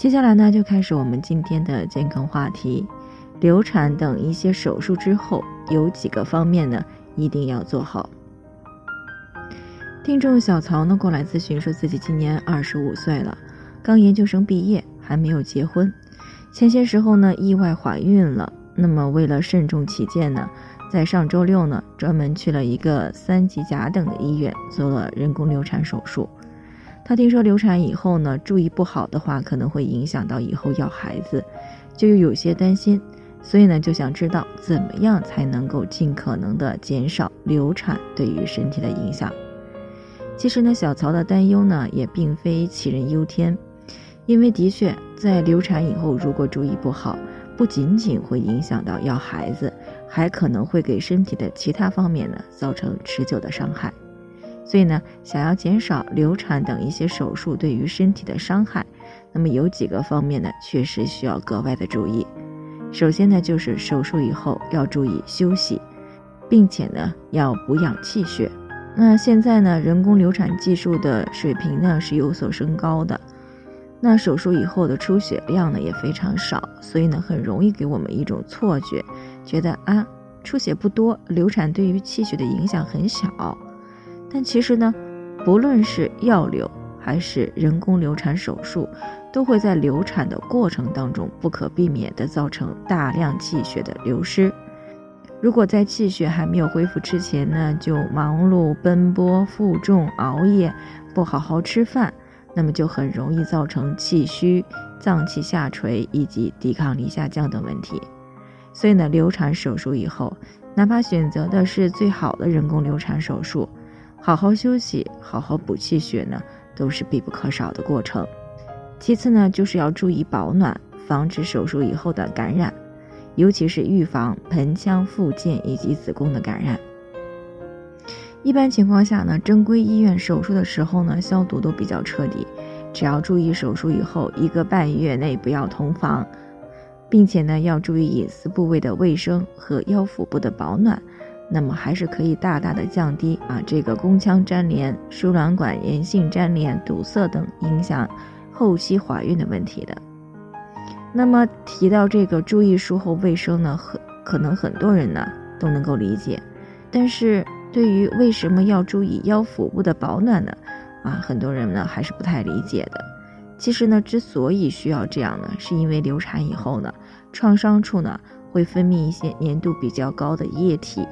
接下来呢，就开始我们今天的健康话题。流产等一些手术之后，有几个方面呢，一定要做好。听众小曹呢过来咨询，说自己今年二十五岁了，刚研究生毕业，还没有结婚。前些时候呢，意外怀孕了。那么为了慎重起见呢，在上周六呢，专门去了一个三级甲等的医院做了人工流产手术。他听说流产以后呢，注意不好的话，可能会影响到以后要孩子，就又有些担心，所以呢，就想知道怎么样才能够尽可能的减少流产对于身体的影响。其实呢，小曹的担忧呢，也并非杞人忧天，因为的确在流产以后，如果注意不好，不仅仅会影响到要孩子，还可能会给身体的其他方面呢，造成持久的伤害。所以呢，想要减少流产等一些手术对于身体的伤害，那么有几个方面呢，确实需要格外的注意。首先呢，就是手术以后要注意休息，并且呢要补养气血。那现在呢，人工流产技术的水平呢是有所升高的，那手术以后的出血量呢也非常少，所以呢很容易给我们一种错觉，觉得啊出血不多，流产对于气血的影响很小。但其实呢，不论是药流还是人工流产手术，都会在流产的过程当中不可避免地造成大量气血的流失。如果在气血还没有恢复之前呢，就忙碌奔波、负重、熬夜，不好好吃饭，那么就很容易造成气虚、脏器下垂以及抵抗力下降等问题。所以呢，流产手术以后，哪怕选择的是最好的人工流产手术。好好休息，好好补气血呢，都是必不可少的过程。其次呢，就是要注意保暖，防止手术以后的感染，尤其是预防盆腔附件以及子宫的感染。一般情况下呢，正规医院手术的时候呢，消毒都比较彻底，只要注意手术以后一个半月内不要同房，并且呢，要注意隐私部位的卫生和腰腹部的保暖。那么还是可以大大的降低啊这个宫腔粘连、输卵管炎性粘连、堵塞等影响后期怀孕的问题的。那么提到这个注意术后卫生呢，很可能很多人呢都能够理解，但是对于为什么要注意腰腹部的保暖呢？啊，很多人呢还是不太理解的。其实呢，之所以需要这样呢，是因为流产以后呢，创伤处呢会分泌一些粘度比较高的液体。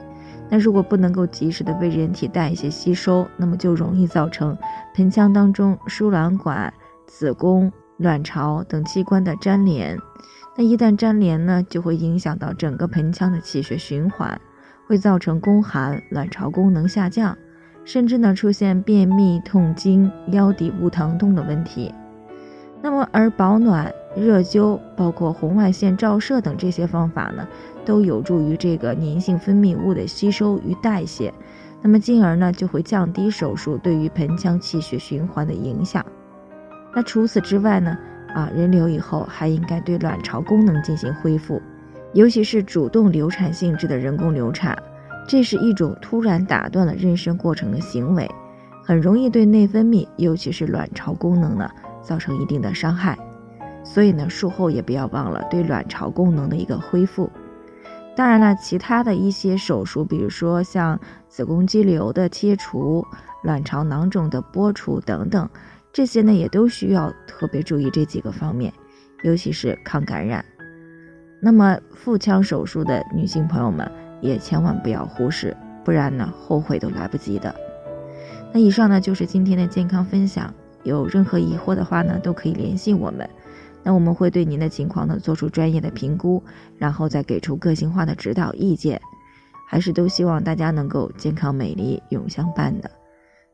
那如果不能够及时的被人体代谢吸收，那么就容易造成盆腔当中输卵管、子宫、卵巢等器官的粘连。那一旦粘连呢，就会影响到整个盆腔的气血循环，会造成宫寒、卵巢功能下降，甚至呢出现便秘、痛经、腰底部疼痛的问题。那么而保暖、热灸，包括红外线照射等这些方法呢？都有助于这个粘性分泌物的吸收与代谢，那么进而呢就会降低手术对于盆腔气血循环的影响。那除此之外呢，啊人流以后还应该对卵巢功能进行恢复，尤其是主动流产性质的人工流产，这是一种突然打断了妊娠过程的行为，很容易对内分泌，尤其是卵巢功能呢造成一定的伤害。所以呢，术后也不要忘了对卵巢功能的一个恢复。当然了，其他的一些手术，比如说像子宫肌瘤的切除、卵巢囊肿的剥除等等，这些呢也都需要特别注意这几个方面，尤其是抗感染。那么腹腔手术的女性朋友们也千万不要忽视，不然呢后悔都来不及的。那以上呢就是今天的健康分享，有任何疑惑的话呢都可以联系我们。那我们会对您的情况呢做出专业的评估，然后再给出个性化的指导意见。还是都希望大家能够健康美丽永相伴的。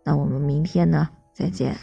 那我们明天呢再见。